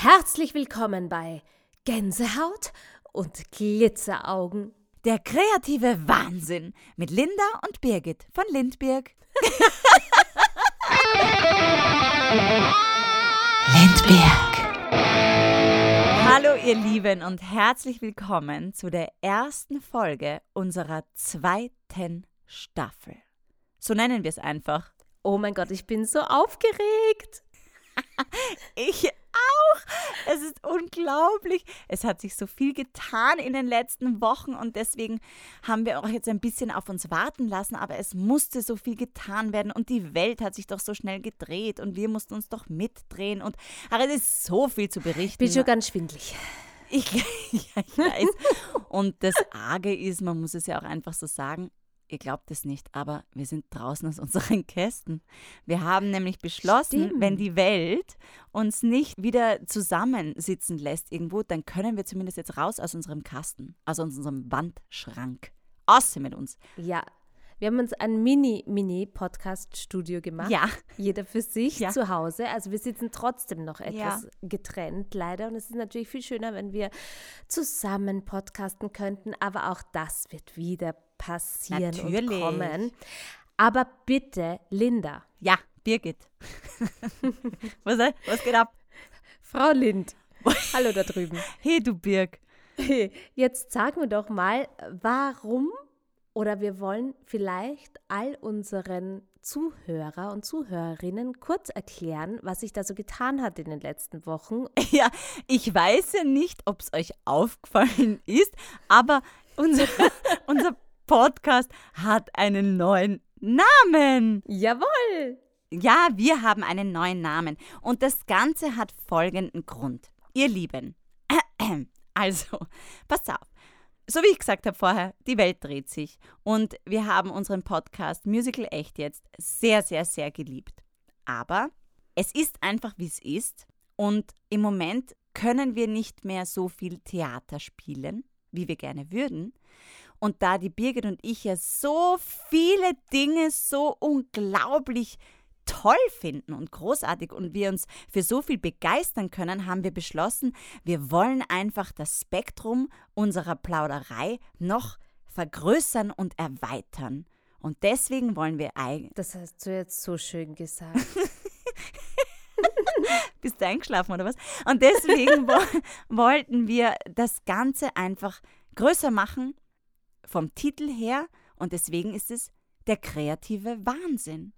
Herzlich willkommen bei Gänsehaut und Glitzeraugen. Der kreative Wahnsinn mit Linda und Birgit von Lindberg. Lindberg. Hallo ihr Lieben und herzlich willkommen zu der ersten Folge unserer zweiten Staffel. So nennen wir es einfach. Oh mein Gott, ich bin so aufgeregt. Ich unglaublich. Es hat sich so viel getan in den letzten Wochen und deswegen haben wir auch jetzt ein bisschen auf uns warten lassen, aber es musste so viel getan werden und die Welt hat sich doch so schnell gedreht und wir mussten uns doch mitdrehen und ach, es ist so viel zu berichten. Ich bin schon ganz schwindlig. Ich, ja, ich weiß. Und das Arge ist, man muss es ja auch einfach so sagen, ihr glaubt es nicht, aber wir sind draußen aus unseren Kästen. Wir haben nämlich beschlossen, Stimmt. wenn die Welt uns nicht wieder zusammensitzen lässt irgendwo, dann können wir zumindest jetzt raus aus unserem Kasten, aus unserem Wandschrank. Außer mit uns. Ja, wir haben uns ein Mini-Mini-Podcast-Studio gemacht. Ja. Jeder für sich Ja. zu Hause. Also wir sitzen trotzdem noch etwas Ja. getrennt, leider. Und es ist natürlich viel schöner, wenn wir zusammen podcasten könnten. Aber auch das wird wieder passieren Natürlich. und kommen. Aber bitte, Linda, Ja, Birgit. was, was geht ab? Frau Lind, hallo da drüben. Hey, du Birg. Jetzt sagen wir doch mal, warum oder wir wollen vielleicht all unseren Zuhörer und Zuhörerinnen kurz erklären, was sich da so getan hat in den letzten Wochen. Ja, ich weiß ja nicht, ob es euch aufgefallen ist, aber unser, unser Podcast hat einen neuen Namen. Jawohl! Ja, wir haben einen neuen Namen. Und das Ganze hat folgenden Grund. Ihr Lieben, also, passt auf. So wie ich gesagt habe vorher, die Welt dreht sich. Und wir haben unseren Podcast Musical Echt jetzt sehr, sehr, sehr geliebt. Aber es ist einfach, wie es ist. Und im Moment können wir nicht mehr so viel Theater spielen, wie wir gerne würden. Und da die Birgit und ich ja so viele Dinge so unglaublich toll finden und großartig und wir uns für so viel begeistern können, haben wir beschlossen, wir wollen einfach das Spektrum unserer Plauderei noch vergrößern und erweitern. Und deswegen wollen wir eigentlich. Das hast du jetzt so schön gesagt. Bist du eingeschlafen oder was? Und deswegen wo wollten wir das Ganze einfach größer machen, vom Titel her. Und deswegen ist es der kreative Wahnsinn.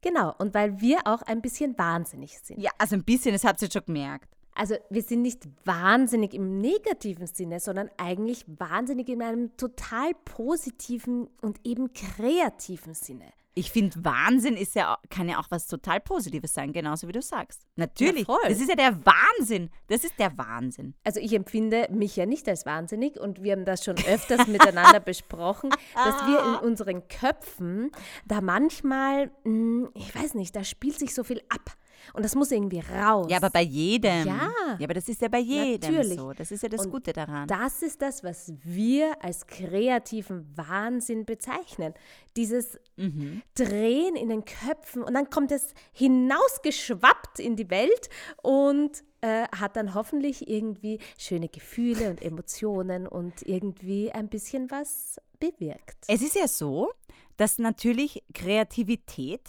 genau, und weil wir auch ein bisschen wahnsinnig sind. Ja, also ein bisschen, das habt ihr schon gemerkt. Also wir sind nicht wahnsinnig im negativen Sinne, sondern eigentlich wahnsinnig in einem total positiven und eben kreativen Sinne. Ich finde, Wahnsinn ist ja, kann ja auch was total Positives sein, genauso wie du sagst. Natürlich. voll. Das ist ja der Wahnsinn. Das ist der Wahnsinn. Also ich empfinde mich ja nicht als wahnsinnig und wir haben das schon öfters miteinander besprochen, dass wir in unseren Köpfen da manchmal, mh, ich weiß nicht, da spielt sich so viel ab und das muss irgendwie raus. Ja, aber bei jedem. Ja. Ja, aber das ist ja bei jedem Natürlich. so. Das ist ja das Und Gute daran. Das ist das, was wir als kreativen Wahnsinn bezeichnen. Dieses Mhm. Drehen in den Köpfen und dann kommt es hinausgeschwappt in die Welt und äh, hat dann hoffentlich irgendwie schöne Gefühle und Emotionen und irgendwie ein bisschen was bewirkt. Es ist ja so, dass natürlich Kreativität,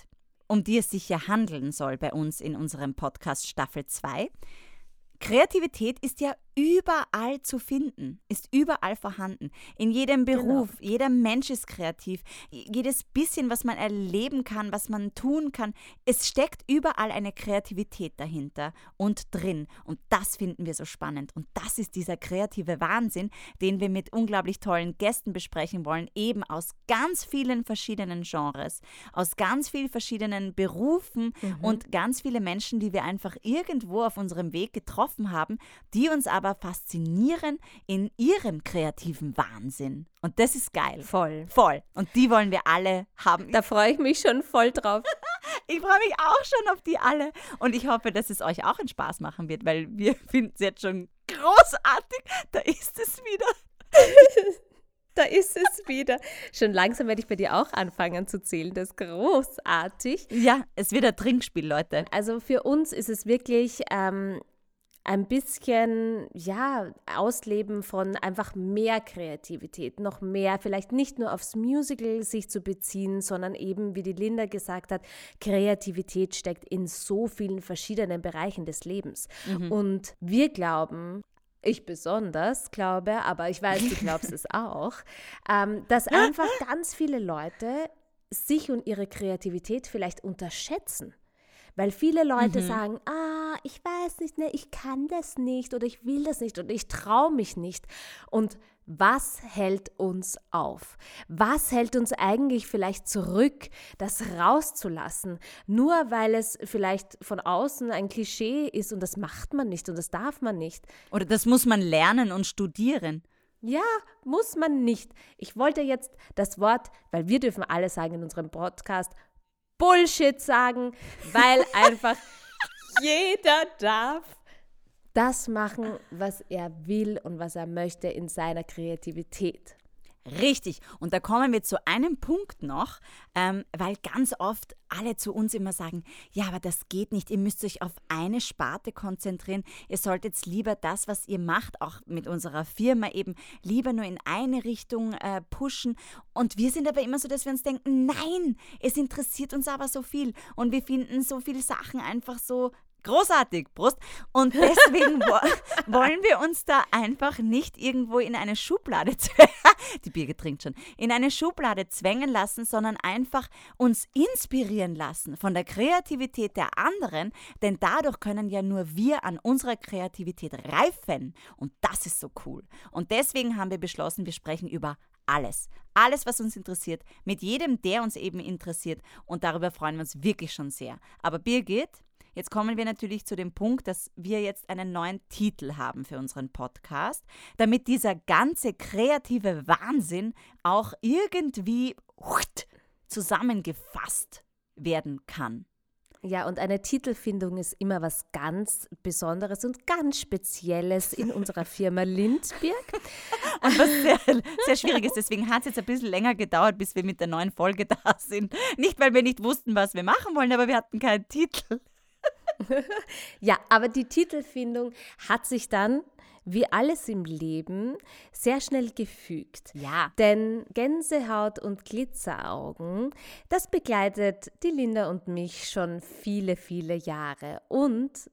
um die es sich ja handeln soll bei uns in unserem Podcast Staffel 2, Kreativität ist ja überall zu finden, ist überall vorhanden. In jedem Beruf, jeder Mensch ist kreativ. Jedes bisschen, was man erleben kann, was man tun kann, es steckt überall eine Kreativität dahinter und drin. Und das finden wir so spannend. Und das ist dieser kreative Wahnsinn, den wir mit unglaublich tollen Gästen besprechen wollen, eben aus ganz vielen verschiedenen Genres, aus ganz vielen verschiedenen Berufen und ganz viele Menschen, die wir einfach irgendwo auf unserem Weg getroffen haben, die uns aber faszinieren in ihrem kreativen Wahnsinn. Und das ist geil. Voll. Voll. Und die wollen wir alle haben. Da freue ich mich schon voll drauf. Ich freue mich auch schon auf die alle. Und ich hoffe, dass es euch auch einen Spaß machen wird, weil wir finden es jetzt schon großartig. Da ist es wieder. Da ist es wieder. Schon langsam werde ich bei dir auch anfangen zu zählen. Das ist großartig. Ja, es wird ein Trinkspiel, Leute. Also für uns ist es wirklich ähm, ein bisschen, ja, Ausleben von einfach mehr Kreativität, noch mehr, vielleicht nicht nur aufs Musical sich zu beziehen, sondern eben, wie die Linda gesagt hat, Kreativität steckt in so vielen verschiedenen Bereichen des Lebens. Mhm. Und wir glauben, ich besonders glaube, aber ich weiß, du glaubst es auch, ähm, dass einfach ganz viele Leute sich und ihre Kreativität vielleicht unterschätzen. Weil viele Leute mhm. sagen, ah, ich weiß nicht, ne, ich kann das nicht oder ich will das nicht oder ich traue mich nicht. Und was hält uns auf? Was hält uns eigentlich vielleicht zurück, das rauszulassen? Nur weil es vielleicht von außen ein Klischee ist und das macht man nicht und das darf man nicht. Oder das muss man lernen und studieren. Ja, muss man nicht. Ich wollte jetzt das Wort, weil wir dürfen alle sagen in unserem Podcast, Bullshit sagen, weil einfach jeder darf das machen, was er will und was er möchte in seiner Kreativität. Richtig. Und da kommen wir zu einem Punkt noch, ähm, weil ganz oft alle zu uns immer sagen, ja, aber das geht nicht. Ihr müsst euch auf eine Sparte konzentrieren. Ihr solltet lieber das, was ihr macht, auch mit unserer Firma eben, lieber nur in eine Richtung äh, pushen. Und wir sind aber immer so, dass wir uns denken, nein, es interessiert uns aber so viel. Und wir finden so viele Sachen einfach so Großartig, Brust. Und deswegen wollen wir uns da einfach nicht irgendwo in eine Schublade, die Birgit trinkt schon, in eine Schublade zwängen lassen, sondern einfach uns inspirieren lassen von der Kreativität der anderen, denn dadurch können ja nur wir an unserer Kreativität reifen. Und das ist so cool. Und deswegen haben wir beschlossen, wir sprechen über alles. Alles, was uns interessiert, mit jedem, der uns eben interessiert. Und darüber freuen wir uns wirklich schon sehr. Aber Birgit, Jetzt kommen wir natürlich zu dem Punkt, dass wir jetzt einen neuen Titel haben für unseren Podcast, damit dieser ganze kreative Wahnsinn auch irgendwie zusammengefasst werden kann. Ja, und eine Titelfindung ist immer was ganz Besonderes und ganz Spezielles in unserer Firma Lindberg. Und was sehr, sehr schwierig ist. Deswegen hat es jetzt ein bisschen länger gedauert, bis wir mit der neuen Folge da sind. Nicht, weil wir nicht wussten, was wir machen wollen, aber wir hatten keinen Titel. ja, aber die Titelfindung hat sich dann, wie alles im Leben, sehr schnell gefügt. Ja. Denn Gänsehaut und Glitzeraugen, das begleitet die Linda und mich schon viele, viele Jahre. Und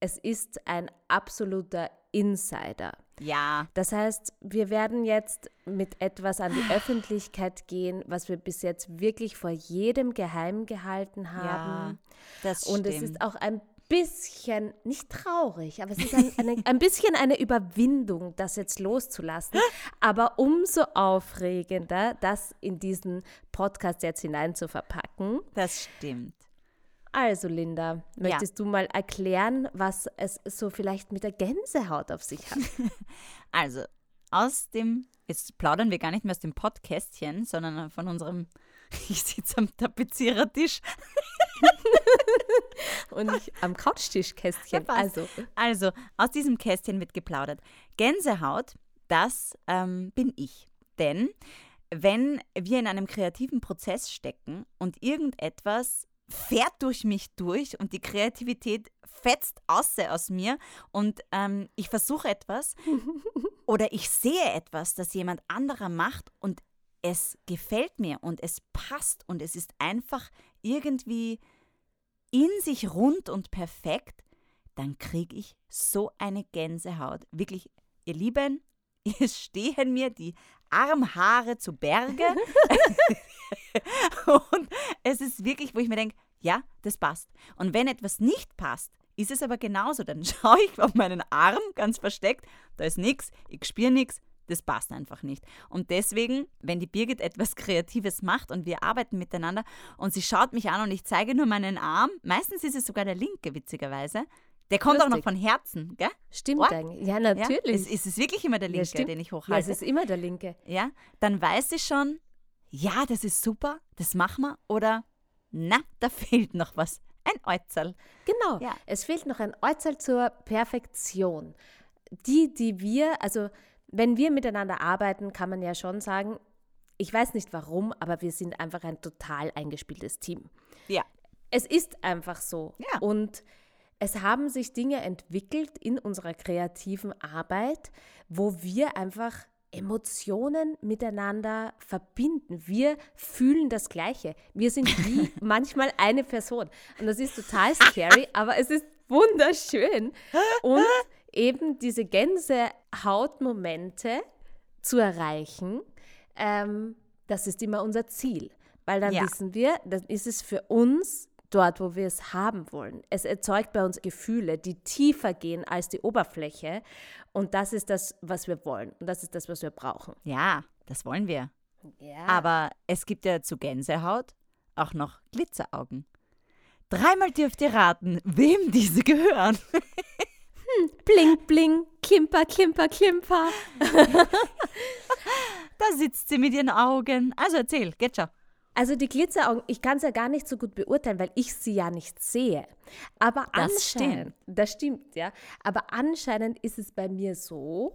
es ist ein absoluter Insider. Ja. Das heißt, wir werden jetzt mit etwas an die Öffentlichkeit gehen, was wir bis jetzt wirklich vor jedem geheim gehalten haben. Ja, das Und es ist auch ein bisschen, nicht traurig, aber es ist ein, eine, ein bisschen eine Überwindung, das jetzt loszulassen. Aber umso aufregender, das in diesen Podcast jetzt hinein zu verpacken. Das stimmt. Also, Linda, möchtest ja. du mal erklären, was es so vielleicht mit der Gänsehaut auf sich hat? Also, aus dem, jetzt plaudern wir gar nicht mehr aus dem Podcastchen, sondern von unserem, ich sitze am Tapezierertisch. Und nicht am Couchtischkästchen. Also. also, aus diesem Kästchen wird geplaudert. Gänsehaut, das ähm, bin ich. Denn wenn wir in einem kreativen Prozess stecken und irgendetwas fährt durch mich durch und die Kreativität fetzt außer aus mir und ähm, ich versuche etwas oder ich sehe etwas, das jemand anderer macht und es gefällt mir und es passt und es ist einfach irgendwie in sich rund und perfekt, dann kriege ich so eine Gänsehaut. Wirklich, ihr Lieben, es stehen mir die Armhaare zu Berge. und es ist wirklich, wo ich mir denke, ja, das passt. Und wenn etwas nicht passt, ist es aber genauso. Dann schaue ich auf meinen Arm ganz versteckt, da ist nichts, ich spüre nichts, das passt einfach nicht. Und deswegen, wenn die Birgit etwas Kreatives macht und wir arbeiten miteinander und sie schaut mich an und ich zeige nur meinen Arm, meistens ist es sogar der linke, witzigerweise, der kommt Lustig. auch noch von Herzen, gell? Stimmt oh. eigentlich. Ja, natürlich. Ja? Ist, ist es wirklich immer der linke, ja, den ich hochhalte? Ja, es ist immer der linke. Ja, dann weiß ich schon, ja, das ist super, das machen wir. Oder, na, da fehlt noch was. Ein Äußerl. Genau, ja. es fehlt noch ein Äußerl zur Perfektion. Die, die wir, also wenn wir miteinander arbeiten, kann man ja schon sagen, ich weiß nicht warum, aber wir sind einfach ein total eingespieltes Team. Ja. Es ist einfach so. Ja. Und es haben sich Dinge entwickelt in unserer kreativen Arbeit, wo wir einfach Emotionen miteinander verbinden. Wir fühlen das Gleiche. Wir sind wie manchmal eine Person. Und das ist total scary, aber es ist wunderschön. Und eben diese Gänsehautmomente zu erreichen, ähm, das ist immer unser Ziel. Weil dann Ja. wissen wir, dann ist es für uns dort, wo wir es haben wollen. Es erzeugt bei uns Gefühle, die tiefer gehen als die Oberfläche. Und das ist das, was wir wollen. Und das ist das, was wir brauchen. Ja, das wollen wir. Ja. Aber es gibt ja zu Gänsehaut auch noch Glitzeraugen. Dreimal dürft ihr raten, wem diese gehören. bling, bling, klimper, klimper, klimper. Da sitzt sie mit ihren Augen. Also erzähl, geht schon. Also die Glitzeraugen, ich kann es ja gar nicht so gut beurteilen, weil ich sie ja nicht sehe. Aber Das anscheinend, das stimmt, ja. Aber anscheinend ist es bei mir so,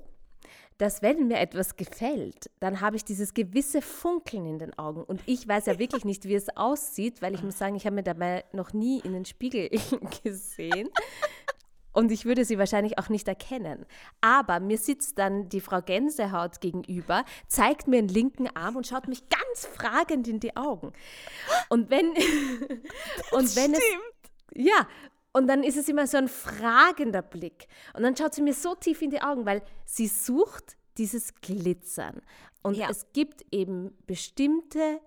dass wenn mir etwas gefällt, dann habe ich dieses gewisse Funkeln in den Augen. Und ich weiß ja wirklich nicht, wie es aussieht, weil ich muss sagen, ich habe mir dabei noch nie in den Spiegel gesehen. Und ich würde sie wahrscheinlich auch nicht erkennen. Aber mir sitzt dann die Frau Gänsehaut gegenüber, zeigt mir den linken Arm und schaut mich ganz fragend in die Augen. Und wenn, und wenn es, ja, und dann ist es immer so ein fragender Blick. Und dann schaut sie mir so tief in die Augen, weil sie sucht dieses Glitzern. Und Ja. es gibt eben bestimmte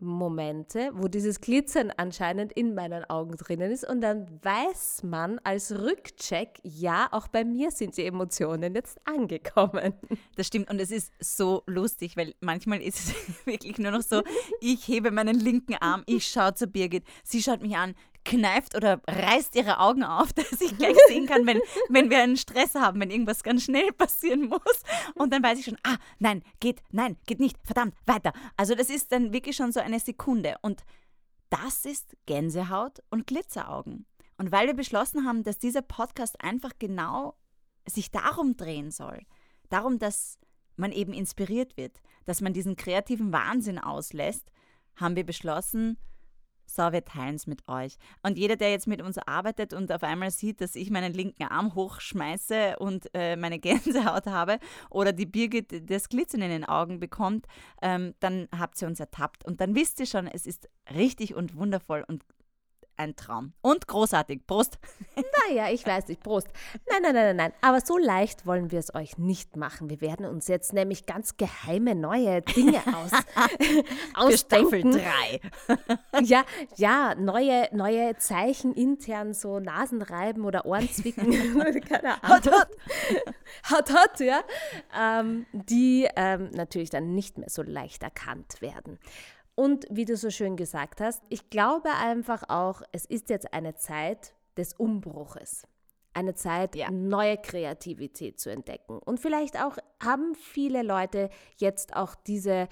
Momente, wo dieses Glitzern anscheinend in meinen Augen drinnen ist. Und dann weiß man als Rückcheck, ja, auch bei mir sind die Emotionen jetzt angekommen. Das stimmt und es ist so lustig, weil manchmal ist es wirklich nur noch so, ich hebe meinen linken Arm, ich schaue zu Birgit, sie schaut mich an, kneift oder reißt ihre Augen auf, dass ich gleich sehen kann, wenn, wenn wir einen Stress haben, wenn irgendwas ganz schnell passieren muss. Und dann weiß ich schon, ah, nein, geht, nein, geht nicht, verdammt, weiter. Also das ist dann wirklich schon so eine Sekunde. Und das ist Gänsehaut und Glitzeraugen. Und weil wir beschlossen haben, dass dieser Podcast einfach genau sich darum drehen soll, darum, dass man eben inspiriert wird, dass man diesen kreativen Wahnsinn auslässt, haben wir beschlossen, so, wir teilen es mit euch. Und jeder, der jetzt mit uns arbeitet und auf einmal sieht, dass ich meinen linken Arm hochschmeiße und äh, meine Gänsehaut habe oder die Birgit das Glitzern in den Augen bekommt, ähm, dann habt ihr uns ertappt. Und dann wisst ihr schon, es ist richtig und wundervoll und ein Traum. Und großartig. Prost! Naja, ich weiß nicht, Prost. Nein, nein, nein, nein, nein. Aber so leicht wollen wir es euch nicht machen. Wir werden uns jetzt nämlich ganz geheime neue Dinge aus, Für Staffel ausdenken. 3. Ja, ja, neue, neue Zeichen intern, so Nasenreiben oder Ohrenzwicken. Keine Ahnung. Hot, hot. Hot, hot, ja. Ähm, die ähm, natürlich dann nicht mehr so leicht erkannt werden. Und wie du so schön gesagt hast, ich glaube einfach auch, es ist jetzt eine Zeit des Umbruches. Eine Zeit, Ja. neue Kreativität zu entdecken. Und vielleicht auch haben viele Leute jetzt auch diese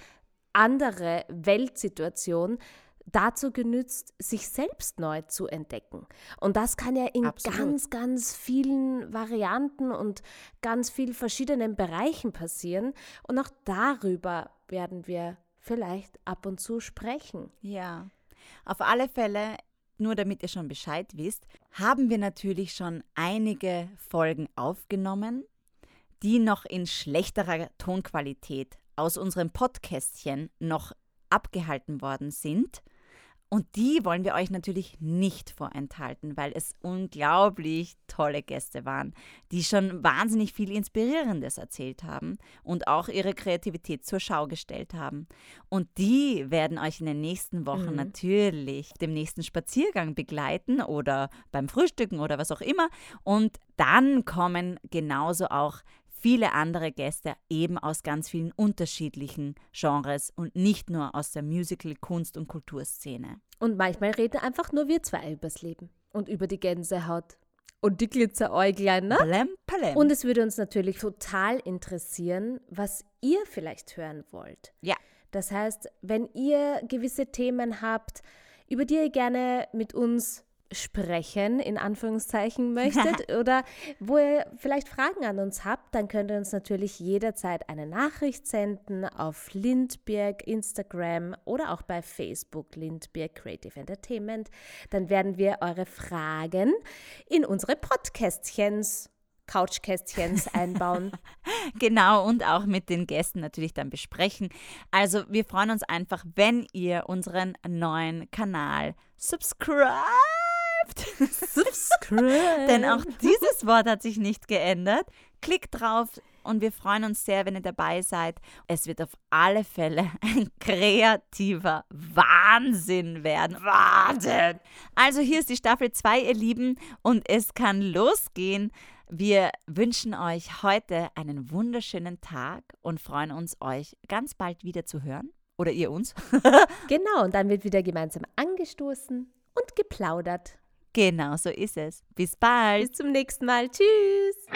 andere Weltsituation dazu genützt, sich selbst neu zu entdecken. Und das kann ja in Absolut. ganz, ganz vielen Varianten und ganz vielen verschiedenen Bereichen passieren. Und auch darüber werden wir vielleicht ab und zu sprechen. Ja, auf alle Fälle, nur damit ihr schon Bescheid wisst, haben wir natürlich schon einige Folgen aufgenommen, die noch in schlechterer Tonqualität aus unserem Podcastchen noch abgehalten worden sind. Und die wollen wir euch natürlich nicht vorenthalten, weil es unglaublich tolle Gäste waren, die schon wahnsinnig viel Inspirierendes erzählt haben und auch ihre Kreativität zur Schau gestellt haben. Und die werden euch in den nächsten Wochen Mhm. natürlich dem nächsten Spaziergang begleiten oder beim Frühstücken oder was auch immer. Und dann kommen genauso auch viele andere Gäste eben aus ganz vielen unterschiedlichen Genres und nicht nur aus der Musical-, Kunst- und Kulturszene. Und manchmal reden einfach nur wir zwei übers Leben und über die Gänsehaut und die Glitzeräuglein, ne? Palem, palem. Und es würde uns natürlich total interessieren, was ihr vielleicht hören wollt. Ja. Das heißt, wenn ihr gewisse Themen habt, über die ihr gerne mit uns sprechen, in Anführungszeichen, möchtet oder wo ihr vielleicht Fragen an uns habt, dann könnt ihr uns natürlich jederzeit eine Nachricht senden auf Lindberg, Instagram oder auch bei Facebook Lindberg Creative Entertainment. Dann werden wir eure Fragen in unsere Podcastchens Couchkästchens einbauen. genau, und auch mit den Gästen natürlich dann besprechen. Also wir freuen uns einfach, wenn ihr unseren neuen Kanal subscribt Subscribe. Denn auch dieses Wort hat sich nicht geändert. Klickt drauf und wir freuen uns sehr, wenn ihr dabei seid. Es wird auf alle Fälle ein kreativer Wahnsinn werden. Wahnsinn! Also hier ist die Staffel 2, ihr Lieben, und es kann losgehen. Wir wünschen euch heute einen wunderschönen Tag und freuen uns, euch ganz bald wieder zu hören. Oder ihr uns. genau, und dann wird wieder gemeinsam angestoßen und geplaudert. Genau so ist es. Bis bald. Bis zum nächsten Mal. Tschüss.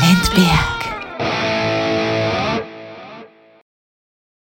Lindberg.